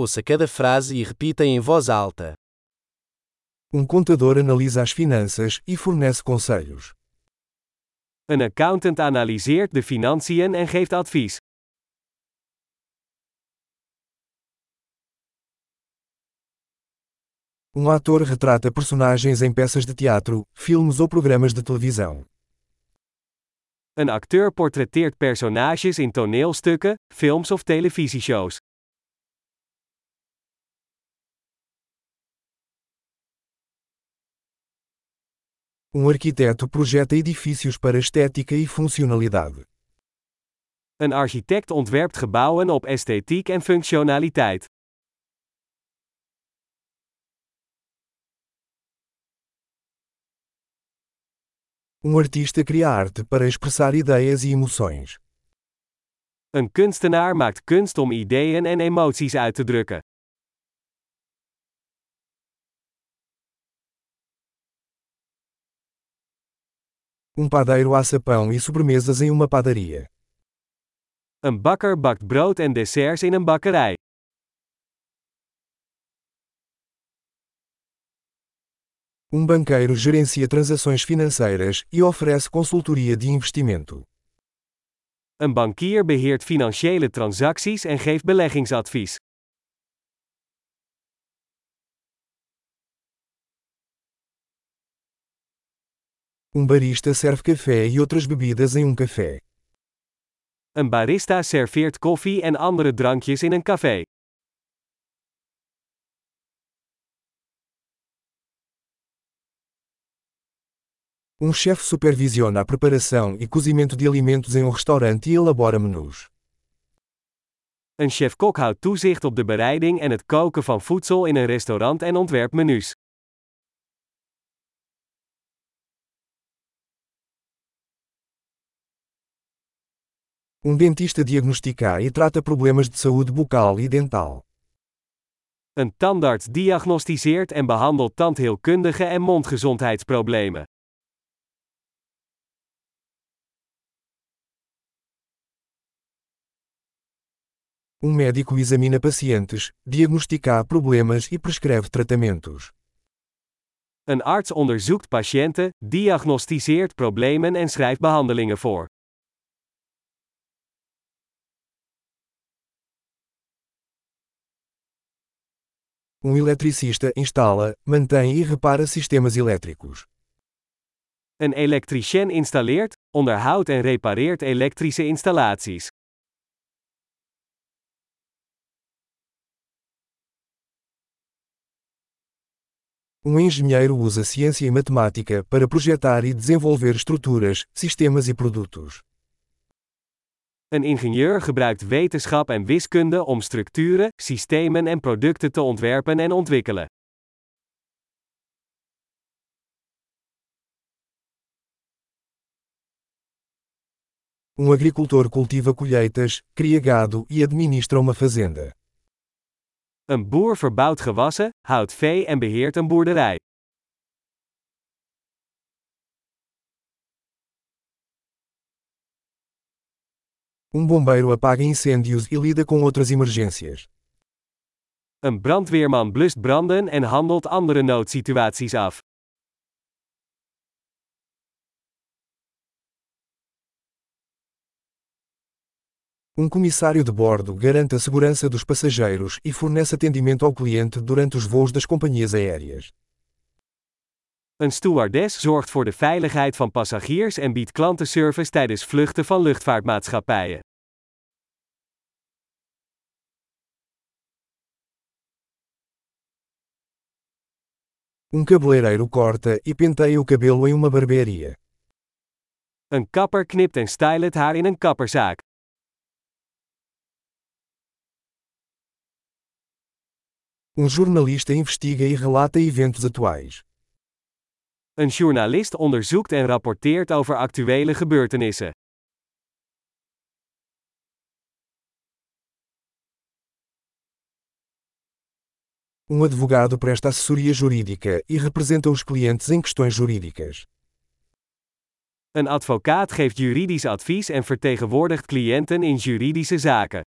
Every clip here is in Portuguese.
Ouça cada frase e repita em voz alta. Um contador analisa as finanças e fornece conselhos. Een accountant analyseert de financiën en geeft advies. Um ator retrata personagens em peças de teatro, filmes ou programas de televisão. Een acteur portretteert personages in toneelstukken, films of televisieshows. Um arquiteto projeta edifícios para estética e funcionalidade. Een architect ontwerpt gebouwen op esthetiek en functionaliteit. Um artista cria arte para expressar ideias e emoções. Een kunstenaar maakt kunst om ideeën en emoties uit te drukken. Um padeiro assa pão e sobremesas em uma padaria. Een bakker bakt brood en desserts in een bakkerij. Um banqueiro gerencia transações financeiras e oferece consultoria de investimento. Een bankier beheert financiële transacties en geeft beleggingsadvies. Um barista serve café e outras bebidas em um café. Een barista serveert koffie en andere drankjes in een café. Um chefe supervisiona a preparação e cozimento de alimentos em um restaurante e elabora menus. Een chef-kok houdt toezicht op de bereiding en het koken van voedsel in een restaurant en ontwerpt menus. Um dentista diagnostica e trata problemas de saúde bucal e dental. Een tandarts diagnosticeert en behandelt tandheelkundige en mondgezondheidsproblemen. Um médico examina pacientes, diagnostica problemas e prescreve tratamentos. Een arts onderzoekt patiënten, diagnosticeert problemen en schrijft behandelingen voor. Um eletricista instala, mantém e repara sistemas elétricos. Een elektricien installeert, onderhoudt en repareert elektrische installaties. Um engenheiro usa ciência e matemática para projetar e desenvolver estruturas, sistemas e produtos. Een ingenieur gebruikt wetenschap en wiskunde om structuren, systemen en producten te ontwerpen en ontwikkelen. Um agricultor cultiva colheitas, cria gado e administra uma fazenda. Een boer verbouwt gewassen, houdt vee en beheert een boerderij. Um bombeiro apaga incêndios e lida com outras emergências. Een brandweerman blust branden en handelt andere noodsituaties af. Um comissário de bordo garante a segurança dos passageiros e fornece atendimento ao cliente durante os voos das companhias aéreas. Een stewardess zorgt voor de veiligheid van passagiers en biedt klantenservice tijdens vluchten van luchtvaartmaatschappijen. Um cabeleireiro corta e penteia o cabelo em uma barbearia. Een kapper knipt en stylt het haar in een kapperzaak. Um jornalista investiga e relata eventos atuais. Een journalist onderzoekt en rapporteert over actuele gebeurtenissen. Um advogado presta assessoria jurídica e representa os clientes em questões jurídicas. Een advocaat geeft juridisch advies en vertegenwoordigt cliënten in juridische zaken.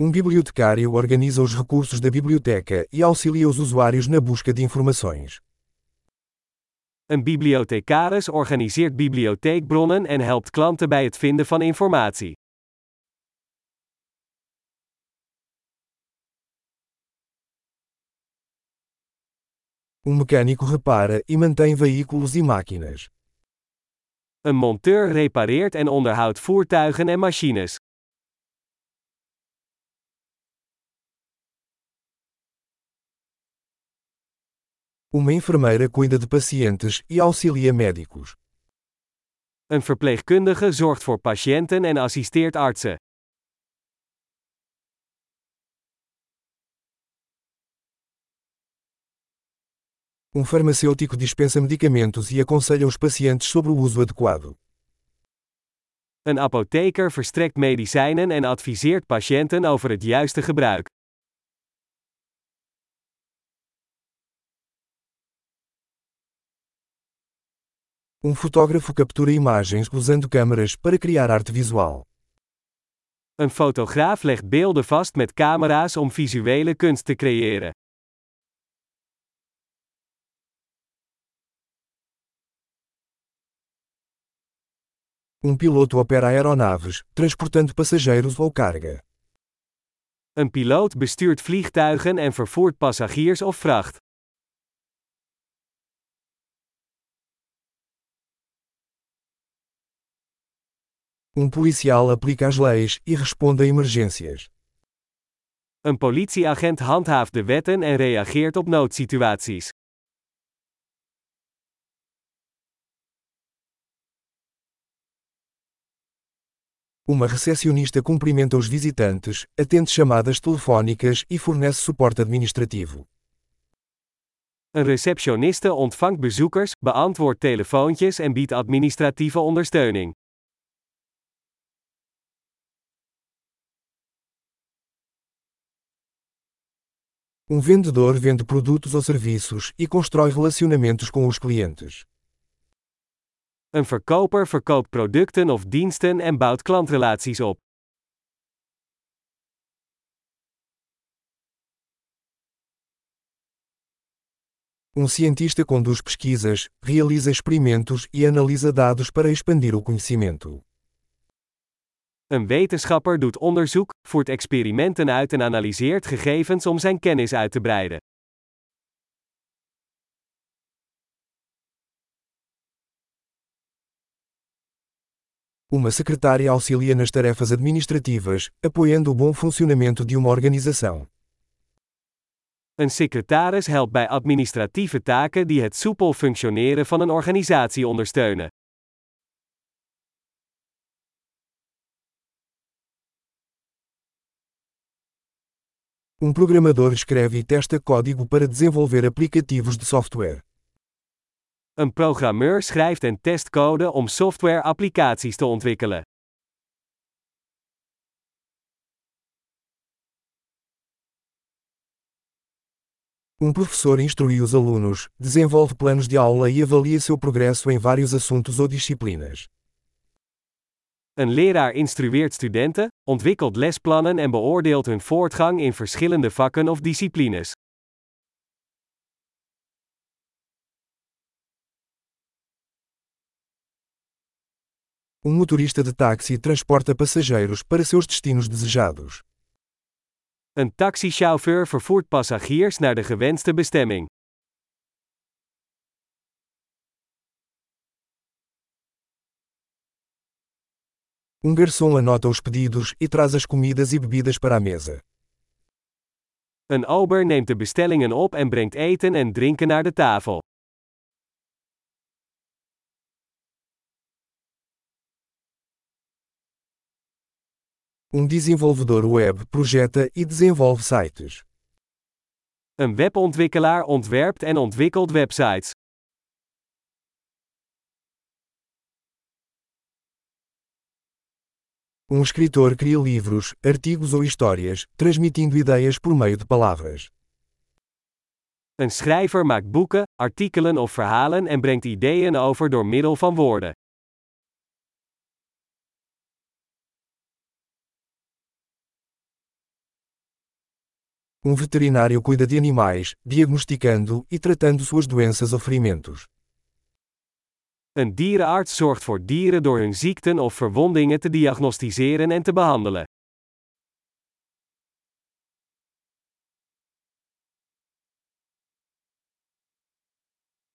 Um bibliotecário organiza os recursos da biblioteca e auxilia os usuários na busca de informações. Een bibliothecaris organiseert bibliotheekbronnen en helpt klanten bij het vinden van informatie. Um mecânico repara e mantém veículos e máquinas. Een monteur repareert en onderhoudt voertuigen en machines. Uma enfermeira cuida de pacientes e auxilia médicos. Een verpleegkundige zorgt voor patiënten en assisteert artsen. Um farmacêutico dispensa medicamentos e aconselha os pacientes sobre o uso adequado. Een apotheker verstrekt medicijnen en adviseert patiënten over het juiste gebruik. Um fotógrafo captura imagens usando câmeras para criar arte visual. Een fotograaf legt beelden vast met camera's om visuele kunst te creëren. Um piloto opera aeronaves, transportando passageiros ou carga. Een piloot bestuurt vliegtuigen en vervoert passagiers of vracht. Um policial aplica as leis e responde a emergências. Een politieagent handhaaft de wetten en reageert op noodsituaties. Uma recepcionista cumprimenta os visitantes, atende chamadas telefónicas e fornece suporte administrativo. Een receptioniste ontvangt bezoekers, beantwoordt telefoontjes en biedt administratieve ondersteuning. Um vendedor vende produtos ou serviços e constrói relacionamentos com os clientes. Een verkoper verkoopt producten of diensten en bouwt klantrelaties op. Um cientista conduz pesquisas, realiza experimentos e analisa dados para expandir o conhecimento. Een wetenschapper doet onderzoek, voert experimenten uit en analyseert gegevens om zijn kennis uit te breiden. Uma secretária auxilia nas tarefas administrativas, apoiando o bom funcionamento de uma organização. Een secretaris helpt bij administratieve taken die het soepel functioneren van een organisatie ondersteunen. Um programador escreve e testa código para desenvolver aplicativos de software. Een programmeur schrijft en test code om software-applicaties te ontwikkelen. Um professor instrui os alunos, desenvolve planos de aula e avalia seu progresso em vários assuntos ou disciplinas. Een leraar instrueert studenten, ontwikkelt lesplannen en beoordeelt hun voortgang in verschillende vakken of disciplines. Um motorista de táxi transporta passageiros para seus destinos desejados. Een taxichauffeur vervoert passagiers naar de gewenste bestemming. Um garçom anota os pedidos e traz as comidas e bebidas para a mesa. Een ober neemt de bestellingen op en brengt eten en drinken naar de tafel. Um desenvolvedor web projeta e desenvolve sites. Een webontwikkelaar ontwerpt en ontwikkelt websites. Um escritor cria livros, artigos ou histórias, transmitindo ideias por meio de palavras. Een schrijver maakt boeken, artikelen of verhalen en brengt ideeën over door middel van woorden. Um veterinário cuida de animais, diagnosticando e tratando suas doenças ou ferimentos. Een dierenarts zorgt voor dieren door hun ziekten of verwondingen te diagnosticeren en te behandelen.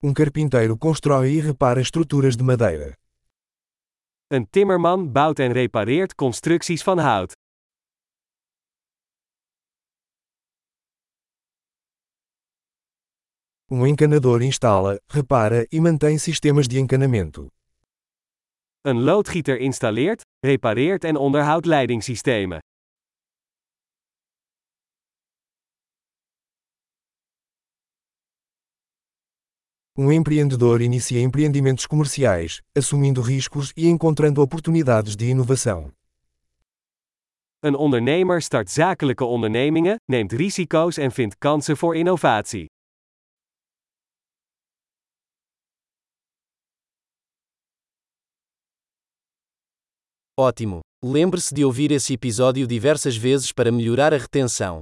Um carpinteiro constrói e repara estruturas de madeira. Een timmerman bouwt en repareert constructies van hout. Um encanador instala, repara e mantém sistemas de encanamento. Een loodgieter installeert, repareert en onderhoudt leidingssystemen. Um empreendedor inicia empreendimentos comerciais, assumindo riscos e encontrando oportunidades de inovação. Een ondernemer start zakelijke ondernemingen, neemt risico's en vindt kansen voor innovatie. Ótimo! Lembre-se de ouvir esse episódio diversas vezes para melhorar a retenção.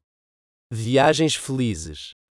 Viagens felizes!